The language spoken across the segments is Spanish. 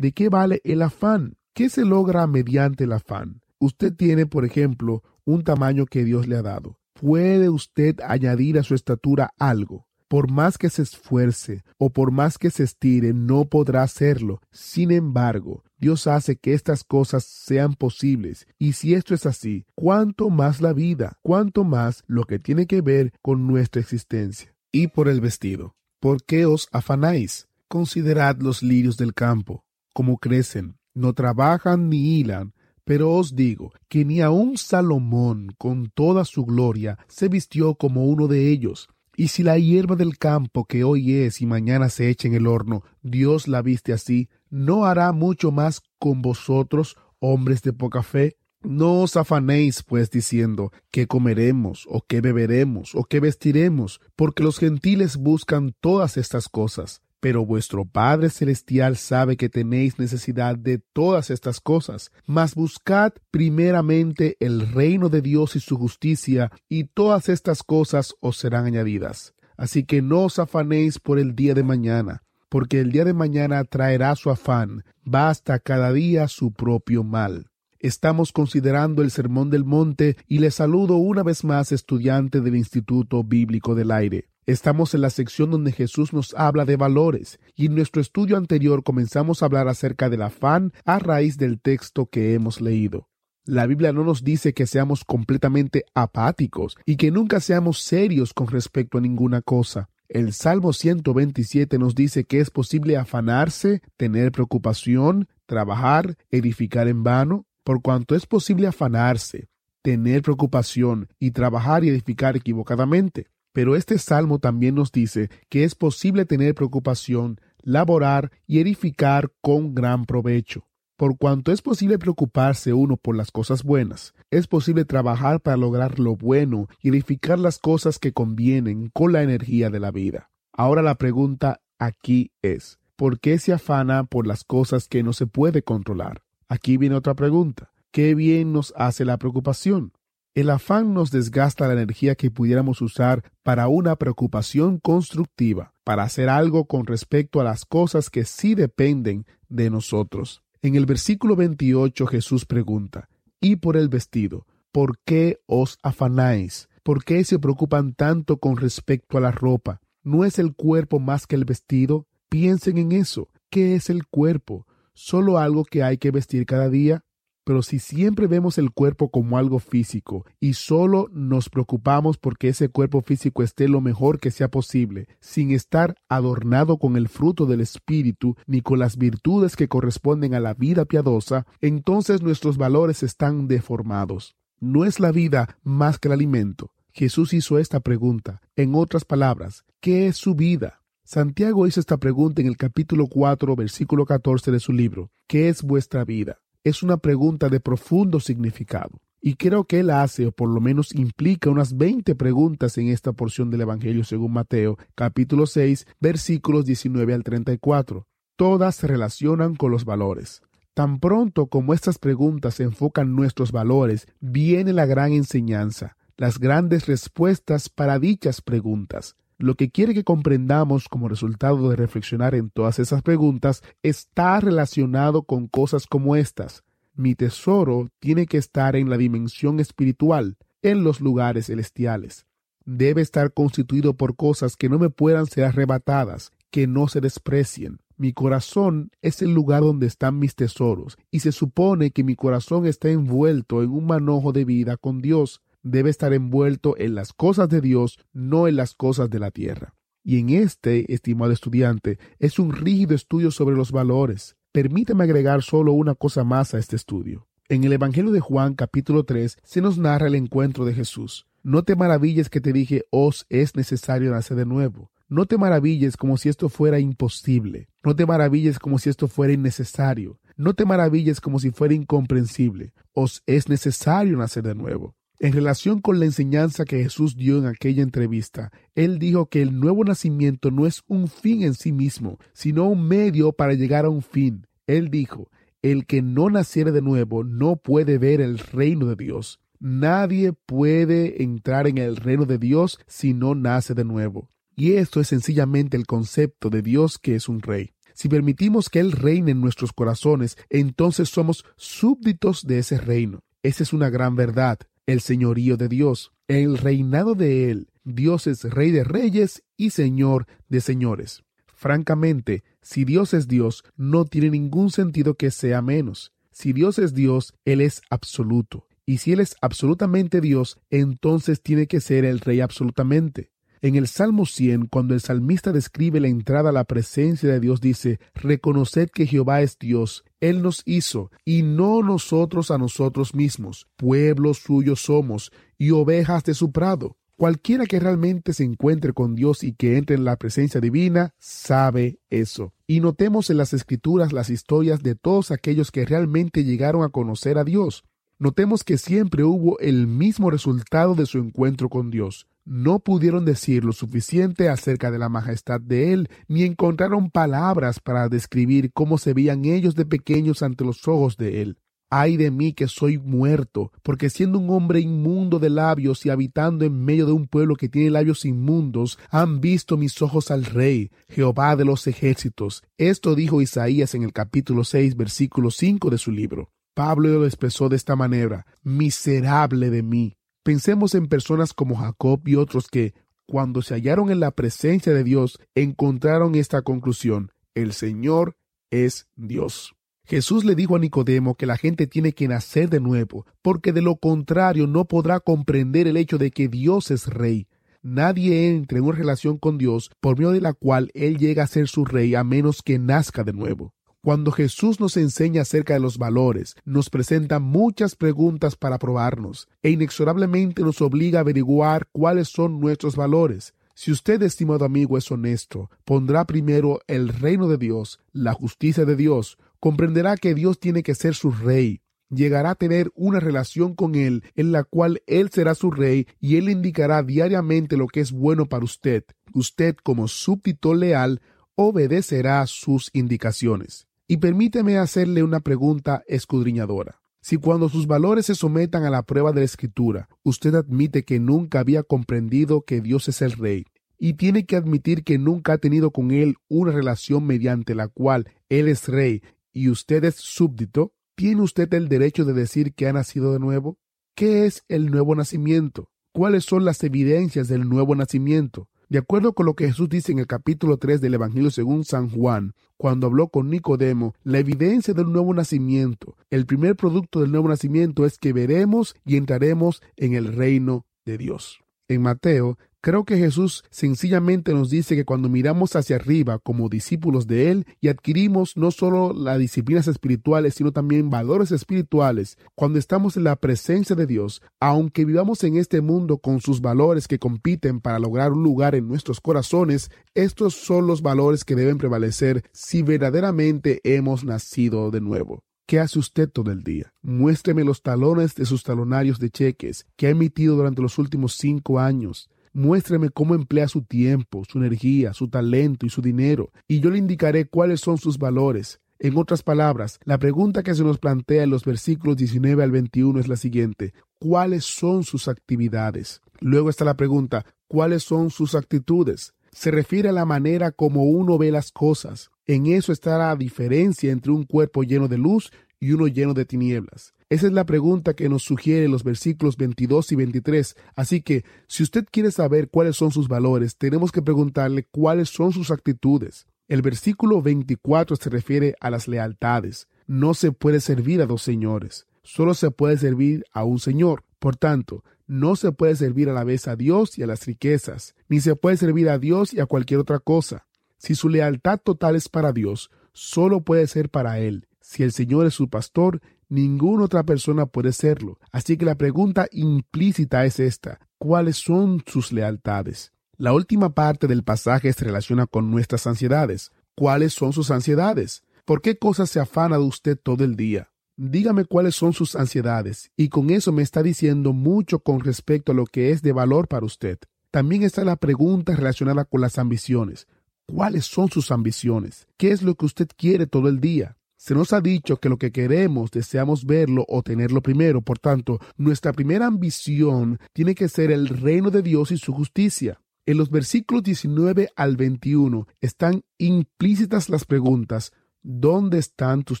¿De qué vale el afán? ¿Qué se logra mediante el afán? Usted tiene, por ejemplo, un tamaño que Dios le ha dado. ¿Puede usted añadir a su estatura algo? Por más que se esfuerce o por más que se estire, no podrá hacerlo. Sin embargo, Dios hace que estas cosas sean posibles. Y si esto es así, ¿cuánto más la vida? ¿Cuánto más lo que tiene que ver con nuestra existencia? Y por el vestido. ¿Por qué os afanáis? Considerad los lirios del campo, como crecen, no trabajan ni hilan, pero os digo que ni aun Salomón, con toda su gloria, se vistió como uno de ellos. Y si la hierba del campo que hoy es y mañana se echa en el horno, Dios la viste así, ¿no hará mucho más con vosotros, hombres de poca fe? No os afanéis, pues, diciendo, ¿qué comeremos, o qué beberemos, o qué vestiremos? Porque los gentiles buscan todas estas cosas pero vuestro Padre Celestial sabe que tenéis necesidad de todas estas cosas. Mas buscad primeramente el reino de Dios y su justicia, y todas estas cosas os serán añadidas. Así que no os afanéis por el día de mañana, porque el día de mañana traerá su afán, basta cada día su propio mal. Estamos considerando el Sermón del Monte y le saludo una vez más estudiante del Instituto Bíblico del Aire. Estamos en la sección donde Jesús nos habla de valores y en nuestro estudio anterior comenzamos a hablar acerca del afán a raíz del texto que hemos leído. La Biblia no nos dice que seamos completamente apáticos y que nunca seamos serios con respecto a ninguna cosa. El Salmo 127 nos dice que es posible afanarse, tener preocupación, trabajar, edificar en vano, por cuanto es posible afanarse, tener preocupación y trabajar y edificar equivocadamente. Pero este salmo también nos dice que es posible tener preocupación, laborar y edificar con gran provecho. Por cuanto es posible preocuparse uno por las cosas buenas, es posible trabajar para lograr lo bueno y edificar las cosas que convienen con la energía de la vida. Ahora la pregunta aquí es, ¿por qué se afana por las cosas que no se puede controlar? Aquí viene otra pregunta. ¿Qué bien nos hace la preocupación? El afán nos desgasta la energía que pudiéramos usar para una preocupación constructiva, para hacer algo con respecto a las cosas que sí dependen de nosotros. En el versículo 28 Jesús pregunta, y por el vestido, ¿por qué os afanáis? ¿Por qué se preocupan tanto con respecto a la ropa? ¿No es el cuerpo más que el vestido? Piensen en eso. ¿Qué es el cuerpo? ¿Solo algo que hay que vestir cada día? Pero si siempre vemos el cuerpo como algo físico y solo nos preocupamos porque ese cuerpo físico esté lo mejor que sea posible, sin estar adornado con el fruto del Espíritu ni con las virtudes que corresponden a la vida piadosa, entonces nuestros valores están deformados. No es la vida más que el alimento. Jesús hizo esta pregunta. En otras palabras, ¿qué es su vida? Santiago hizo esta pregunta en el capítulo 4, versículo 14 de su libro. ¿Qué es vuestra vida? Es una pregunta de profundo significado. Y creo que él hace, o por lo menos implica, unas 20 preguntas en esta porción del Evangelio según Mateo, capítulo 6, versículos 19 al 34. Todas se relacionan con los valores. Tan pronto como estas preguntas enfocan nuestros valores, viene la gran enseñanza, las grandes respuestas para dichas preguntas. Lo que quiere que comprendamos como resultado de reflexionar en todas esas preguntas está relacionado con cosas como estas. Mi tesoro tiene que estar en la dimensión espiritual, en los lugares celestiales. Debe estar constituido por cosas que no me puedan ser arrebatadas, que no se desprecien. Mi corazón es el lugar donde están mis tesoros, y se supone que mi corazón está envuelto en un manojo de vida con Dios, debe estar envuelto en las cosas de Dios, no en las cosas de la tierra. Y en este, estimado estudiante, es un rígido estudio sobre los valores. Permíteme agregar solo una cosa más a este estudio. En el Evangelio de Juan capítulo 3 se nos narra el encuentro de Jesús. No te maravilles que te dije, os es necesario nacer de nuevo. No te maravilles como si esto fuera imposible. No te maravilles como si esto fuera innecesario. No te maravilles como si fuera incomprensible. Os es necesario nacer de nuevo. En relación con la enseñanza que Jesús dio en aquella entrevista, él dijo que el nuevo nacimiento no es un fin en sí mismo, sino un medio para llegar a un fin. Él dijo, el que no naciere de nuevo no puede ver el reino de Dios. Nadie puede entrar en el reino de Dios si no nace de nuevo. Y esto es sencillamente el concepto de Dios que es un rey. Si permitimos que Él reine en nuestros corazones, entonces somos súbditos de ese reino. Esa es una gran verdad, el señorío de Dios, el reinado de Él. Dios es Rey de reyes y Señor de señores. Francamente, si Dios es Dios, no tiene ningún sentido que sea menos. Si Dios es Dios, Él es absoluto. Y si Él es absolutamente Dios, entonces tiene que ser el Rey absolutamente. En el Salmo 100, cuando el salmista describe la entrada a la presencia de Dios, dice, Reconoced que Jehová es Dios, Él nos hizo, y no nosotros a nosotros mismos, pueblo suyo somos, y ovejas de su prado. Cualquiera que realmente se encuentre con Dios y que entre en la presencia divina, sabe eso. Y notemos en las escrituras las historias de todos aquellos que realmente llegaron a conocer a Dios. Notemos que siempre hubo el mismo resultado de su encuentro con Dios no pudieron decir lo suficiente acerca de la majestad de Él, ni encontraron palabras para describir cómo se veían ellos de pequeños ante los ojos de Él. Ay de mí que soy muerto, porque siendo un hombre inmundo de labios y habitando en medio de un pueblo que tiene labios inmundos, han visto mis ojos al Rey, Jehová de los ejércitos. Esto dijo Isaías en el capítulo 6, versículo 5 de su libro. Pablo lo expresó de esta manera, miserable de mí, Pensemos en personas como Jacob y otros que, cuando se hallaron en la presencia de Dios, encontraron esta conclusión, el Señor es Dios. Jesús le dijo a Nicodemo que la gente tiene que nacer de nuevo, porque de lo contrario no podrá comprender el hecho de que Dios es rey. Nadie entra en una relación con Dios por medio de la cual Él llega a ser su rey a menos que nazca de nuevo. Cuando Jesús nos enseña acerca de los valores, nos presenta muchas preguntas para probarnos e inexorablemente nos obliga a averiguar cuáles son nuestros valores. Si usted, estimado amigo, es honesto, pondrá primero el reino de Dios, la justicia de Dios, comprenderá que Dios tiene que ser su rey, llegará a tener una relación con Él en la cual Él será su rey y Él indicará diariamente lo que es bueno para usted. Usted, como súbdito leal, obedecerá sus indicaciones. Y permíteme hacerle una pregunta escudriñadora. Si cuando sus valores se sometan a la prueba de la escritura, usted admite que nunca había comprendido que Dios es el Rey, y tiene que admitir que nunca ha tenido con Él una relación mediante la cual Él es Rey y usted es súbdito, ¿tiene usted el derecho de decir que ha nacido de nuevo? ¿Qué es el nuevo nacimiento? ¿Cuáles son las evidencias del nuevo nacimiento? De acuerdo con lo que Jesús dice en el capítulo 3 del Evangelio según San Juan, cuando habló con Nicodemo, la evidencia del nuevo nacimiento, el primer producto del nuevo nacimiento es que veremos y entraremos en el reino de Dios. En Mateo Creo que Jesús sencillamente nos dice que cuando miramos hacia arriba como discípulos de Él y adquirimos no solo las disciplinas espirituales, sino también valores espirituales, cuando estamos en la presencia de Dios, aunque vivamos en este mundo con sus valores que compiten para lograr un lugar en nuestros corazones, estos son los valores que deben prevalecer si verdaderamente hemos nacido de nuevo. ¿Qué hace usted todo el día? Muéstreme los talones de sus talonarios de cheques que ha emitido durante los últimos cinco años. Muéstreme cómo emplea su tiempo, su energía, su talento y su dinero, y yo le indicaré cuáles son sus valores. En otras palabras, la pregunta que se nos plantea en los versículos 19 al 21 es la siguiente. ¿Cuáles son sus actividades? Luego está la pregunta, ¿cuáles son sus actitudes? Se refiere a la manera como uno ve las cosas. En eso está la diferencia entre un cuerpo lleno de luz y uno lleno de tinieblas. Esa es la pregunta que nos sugiere los versículos 22 y 23. Así que, si usted quiere saber cuáles son sus valores, tenemos que preguntarle cuáles son sus actitudes. El versículo 24 se refiere a las lealtades. No se puede servir a dos señores, solo se puede servir a un señor. Por tanto, no se puede servir a la vez a Dios y a las riquezas, ni se puede servir a Dios y a cualquier otra cosa. Si su lealtad total es para Dios, solo puede ser para Él. Si el Señor es su pastor, ninguna otra persona puede serlo. Así que la pregunta implícita es esta. ¿Cuáles son sus lealtades? La última parte del pasaje se relaciona con nuestras ansiedades. ¿Cuáles son sus ansiedades? ¿Por qué cosas se afana de usted todo el día? Dígame cuáles son sus ansiedades, y con eso me está diciendo mucho con respecto a lo que es de valor para usted. También está la pregunta relacionada con las ambiciones. ¿Cuáles son sus ambiciones? ¿Qué es lo que usted quiere todo el día? Se nos ha dicho que lo que queremos deseamos verlo o tenerlo primero. Por tanto, nuestra primera ambición tiene que ser el reino de Dios y su justicia. En los versículos 19 al 21 están implícitas las preguntas, ¿dónde están tus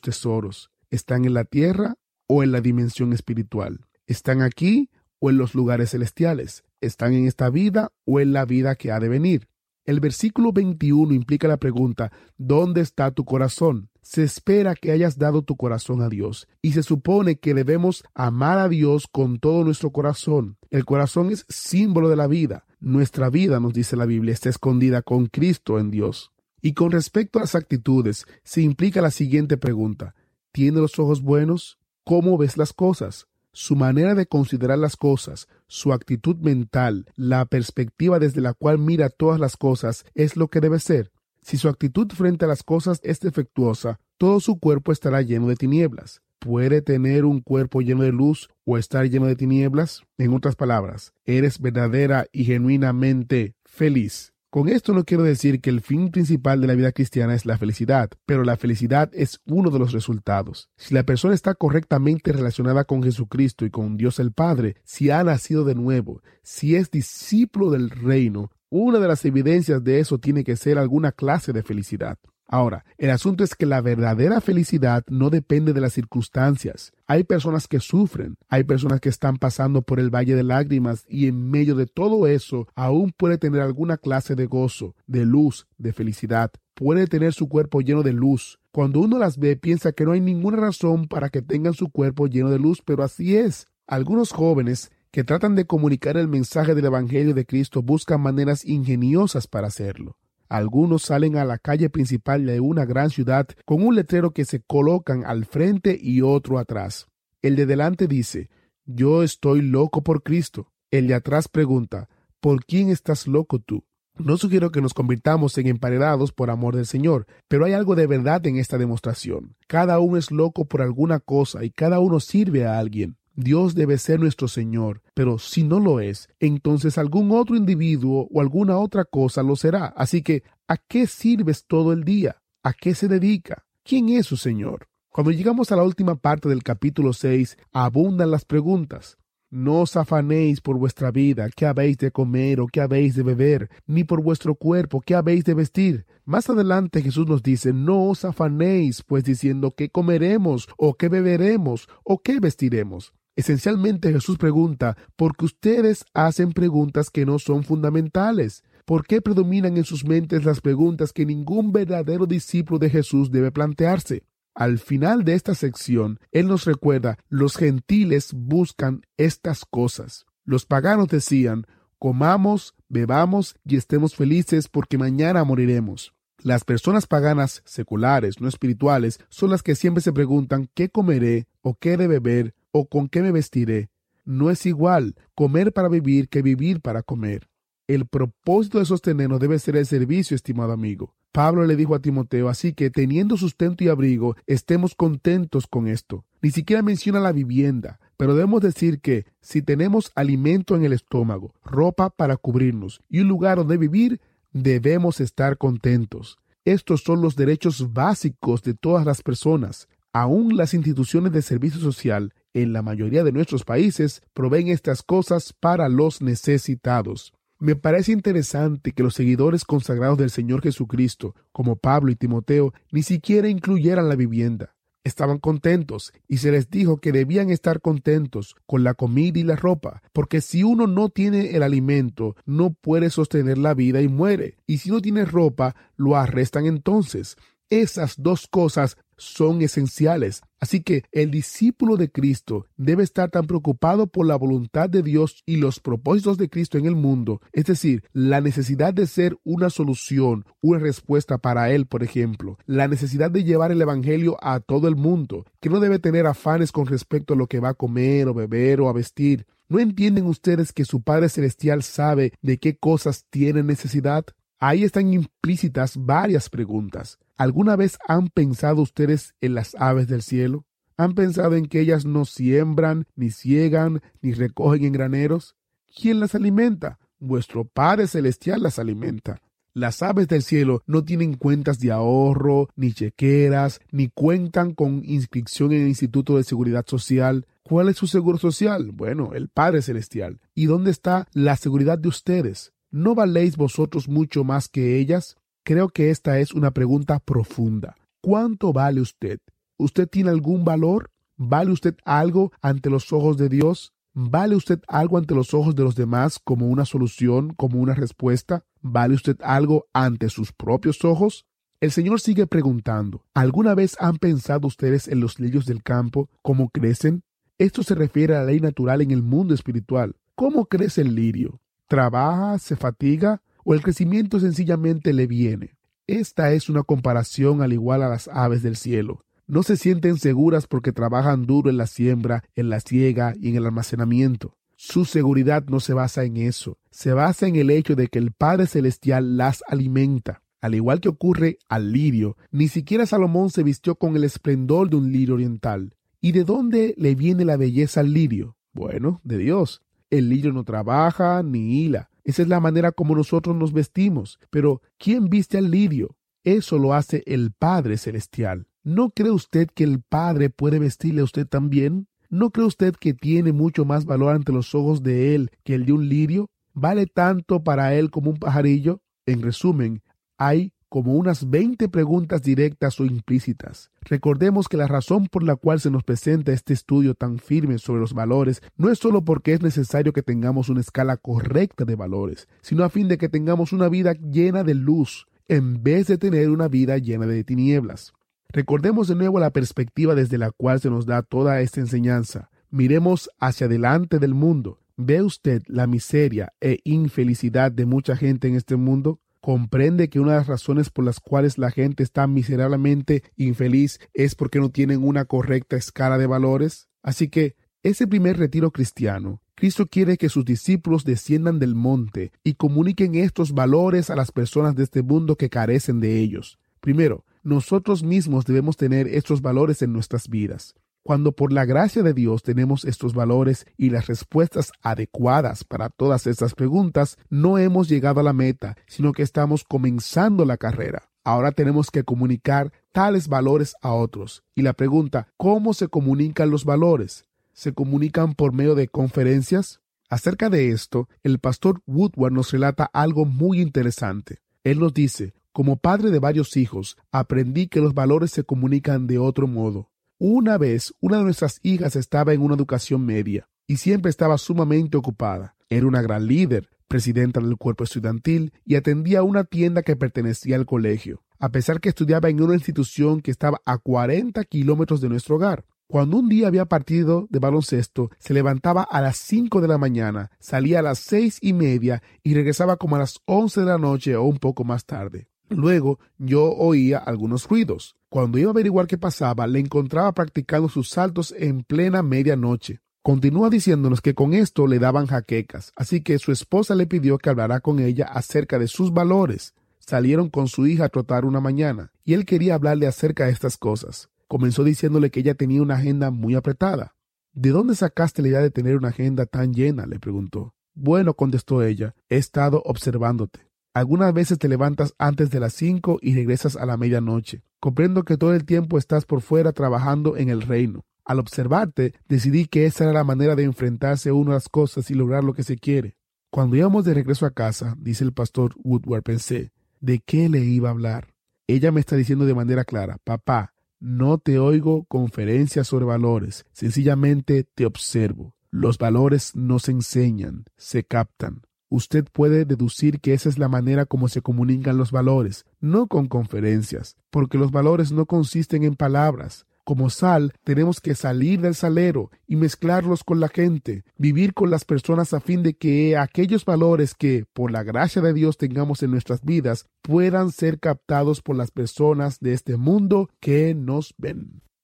tesoros? ¿Están en la tierra o en la dimensión espiritual? ¿Están aquí o en los lugares celestiales? ¿Están en esta vida o en la vida que ha de venir? El versículo 21 implica la pregunta, ¿dónde está tu corazón? Se espera que hayas dado tu corazón a Dios y se supone que debemos amar a Dios con todo nuestro corazón. El corazón es símbolo de la vida. Nuestra vida, nos dice la Biblia, está escondida con Cristo en Dios. Y con respecto a las actitudes, se implica la siguiente pregunta. ¿Tiene los ojos buenos? ¿Cómo ves las cosas? Su manera de considerar las cosas, su actitud mental, la perspectiva desde la cual mira todas las cosas, es lo que debe ser. Si su actitud frente a las cosas es defectuosa, todo su cuerpo estará lleno de tinieblas. ¿Puede tener un cuerpo lleno de luz o estar lleno de tinieblas? En otras palabras, ¿eres verdadera y genuinamente feliz? Con esto no quiero decir que el fin principal de la vida cristiana es la felicidad, pero la felicidad es uno de los resultados. Si la persona está correctamente relacionada con Jesucristo y con Dios el Padre, si ha nacido de nuevo, si es discípulo del reino, una de las evidencias de eso tiene que ser alguna clase de felicidad. Ahora, el asunto es que la verdadera felicidad no depende de las circunstancias. Hay personas que sufren, hay personas que están pasando por el valle de lágrimas y en medio de todo eso aún puede tener alguna clase de gozo, de luz, de felicidad. Puede tener su cuerpo lleno de luz. Cuando uno las ve piensa que no hay ninguna razón para que tengan su cuerpo lleno de luz, pero así es. Algunos jóvenes que tratan de comunicar el mensaje del Evangelio de Cristo buscan maneras ingeniosas para hacerlo. Algunos salen a la calle principal de una gran ciudad con un letrero que se colocan al frente y otro atrás. El de delante dice, Yo estoy loco por Cristo. El de atrás pregunta, ¿por quién estás loco tú? No sugiero que nos convirtamos en emparedados por amor del Señor, pero hay algo de verdad en esta demostración. Cada uno es loco por alguna cosa y cada uno sirve a alguien. Dios debe ser nuestro Señor, pero si no lo es, entonces algún otro individuo o alguna otra cosa lo será. Así que, ¿a qué sirves todo el día? ¿A qué se dedica? ¿Quién es su Señor? Cuando llegamos a la última parte del capítulo 6, abundan las preguntas. No os afanéis por vuestra vida, qué habéis de comer o qué habéis de beber, ni por vuestro cuerpo, qué habéis de vestir. Más adelante Jesús nos dice, no os afanéis, pues diciendo qué comeremos, o qué beberemos, o qué vestiremos. Esencialmente Jesús pregunta, porque ustedes hacen preguntas que no son fundamentales. ¿Por qué predominan en sus mentes las preguntas que ningún verdadero discípulo de Jesús debe plantearse? Al final de esta sección, Él nos recuerda, los gentiles buscan estas cosas. Los paganos decían, comamos, bebamos y estemos felices porque mañana moriremos. Las personas paganas, seculares, no espirituales, son las que siempre se preguntan qué comeré o qué de beber o con qué me vestiré. No es igual comer para vivir que vivir para comer. El propósito de sostenernos debe ser el servicio, estimado amigo. Pablo le dijo a Timoteo, así que teniendo sustento y abrigo, estemos contentos con esto. Ni siquiera menciona la vivienda, pero debemos decir que si tenemos alimento en el estómago, ropa para cubrirnos y un lugar donde vivir, debemos estar contentos. Estos son los derechos básicos de todas las personas. Aún las instituciones de servicio social en la mayoría de nuestros países proveen estas cosas para los necesitados. Me parece interesante que los seguidores consagrados del Señor Jesucristo, como Pablo y Timoteo, ni siquiera incluyeran la vivienda. Estaban contentos y se les dijo que debían estar contentos con la comida y la ropa, porque si uno no tiene el alimento, no puede sostener la vida y muere, y si no tiene ropa, lo arrestan entonces. Esas dos cosas son esenciales. Así que el discípulo de Cristo debe estar tan preocupado por la voluntad de Dios y los propósitos de Cristo en el mundo, es decir, la necesidad de ser una solución, una respuesta para Él, por ejemplo, la necesidad de llevar el Evangelio a todo el mundo, que no debe tener afanes con respecto a lo que va a comer o beber o a vestir. ¿No entienden ustedes que su Padre Celestial sabe de qué cosas tiene necesidad? Ahí están implícitas varias preguntas. ¿Alguna vez han pensado ustedes en las aves del cielo? ¿Han pensado en que ellas no siembran, ni ciegan, ni recogen en graneros? ¿Quién las alimenta? Vuestro Padre Celestial las alimenta. Las aves del cielo no tienen cuentas de ahorro, ni chequeras, ni cuentan con inscripción en el Instituto de Seguridad Social. ¿Cuál es su seguro social? Bueno, el Padre Celestial. ¿Y dónde está la seguridad de ustedes? ¿No valéis vosotros mucho más que ellas? Creo que esta es una pregunta profunda. ¿Cuánto vale usted? ¿Usted tiene algún valor? ¿Vale usted algo ante los ojos de Dios? ¿Vale usted algo ante los ojos de los demás como una solución, como una respuesta? ¿Vale usted algo ante sus propios ojos? El Señor sigue preguntando, ¿alguna vez han pensado ustedes en los lirios del campo, cómo crecen? Esto se refiere a la ley natural en el mundo espiritual. ¿Cómo crece el lirio? ¿Trabaja? ¿Se fatiga? ¿O el crecimiento sencillamente le viene? Esta es una comparación al igual a las aves del cielo. No se sienten seguras porque trabajan duro en la siembra, en la siega y en el almacenamiento. Su seguridad no se basa en eso, se basa en el hecho de que el Padre Celestial las alimenta. Al igual que ocurre al lirio, ni siquiera Salomón se vistió con el esplendor de un lirio oriental. ¿Y de dónde le viene la belleza al lirio? Bueno, de Dios. El lirio no trabaja ni hila. Esa es la manera como nosotros nos vestimos. Pero, ¿quién viste al lirio? Eso lo hace el Padre Celestial. ¿No cree usted que el Padre puede vestirle a usted también? ¿No cree usted que tiene mucho más valor ante los ojos de Él que el de un lirio? ¿Vale tanto para Él como un pajarillo? En resumen, hay como unas 20 preguntas directas o implícitas. Recordemos que la razón por la cual se nos presenta este estudio tan firme sobre los valores no es solo porque es necesario que tengamos una escala correcta de valores, sino a fin de que tengamos una vida llena de luz, en vez de tener una vida llena de tinieblas. Recordemos de nuevo la perspectiva desde la cual se nos da toda esta enseñanza. Miremos hacia adelante del mundo. ¿Ve usted la miseria e infelicidad de mucha gente en este mundo? Comprende que una de las razones por las cuales la gente está miserablemente infeliz es porque no tienen una correcta escala de valores. Así que ese primer retiro cristiano, Cristo quiere que sus discípulos desciendan del monte y comuniquen estos valores a las personas de este mundo que carecen de ellos. Primero, nosotros mismos debemos tener estos valores en nuestras vidas. Cuando por la gracia de Dios tenemos estos valores y las respuestas adecuadas para todas estas preguntas, no hemos llegado a la meta, sino que estamos comenzando la carrera. Ahora tenemos que comunicar tales valores a otros. Y la pregunta, ¿cómo se comunican los valores? ¿Se comunican por medio de conferencias? Acerca de esto, el pastor Woodward nos relata algo muy interesante. Él nos dice, como padre de varios hijos, aprendí que los valores se comunican de otro modo. Una vez, una de nuestras hijas estaba en una educación media y siempre estaba sumamente ocupada. Era una gran líder, presidenta del cuerpo estudiantil y atendía una tienda que pertenecía al colegio, a pesar que estudiaba en una institución que estaba a 40 kilómetros de nuestro hogar. Cuando un día había partido de baloncesto, se levantaba a las 5 de la mañana, salía a las seis y media y regresaba como a las 11 de la noche o un poco más tarde. Luego yo oía algunos ruidos. Cuando iba a averiguar qué pasaba, le encontraba practicando sus saltos en plena medianoche. Continúa diciéndonos que con esto le daban jaquecas, así que su esposa le pidió que hablara con ella acerca de sus valores. Salieron con su hija a trotar una mañana, y él quería hablarle acerca de estas cosas. Comenzó diciéndole que ella tenía una agenda muy apretada. ¿De dónde sacaste la idea de tener una agenda tan llena? le preguntó. Bueno, contestó ella, he estado observándote. Algunas veces te levantas antes de las cinco y regresas a la medianoche. Comprendo que todo el tiempo estás por fuera trabajando en el reino. Al observarte, decidí que esa era la manera de enfrentarse uno a las cosas y lograr lo que se quiere. Cuando íbamos de regreso a casa, dice el pastor Woodward, pensé, ¿de qué le iba a hablar? Ella me está diciendo de manera clara, papá, no te oigo conferencias sobre valores, sencillamente te observo. Los valores no se enseñan, se captan usted puede deducir que esa es la manera como se comunican los valores, no con conferencias, porque los valores no consisten en palabras. Como sal, tenemos que salir del salero y mezclarlos con la gente, vivir con las personas a fin de que aquellos valores que, por la gracia de Dios, tengamos en nuestras vidas, puedan ser captados por las personas de este mundo que nos ven.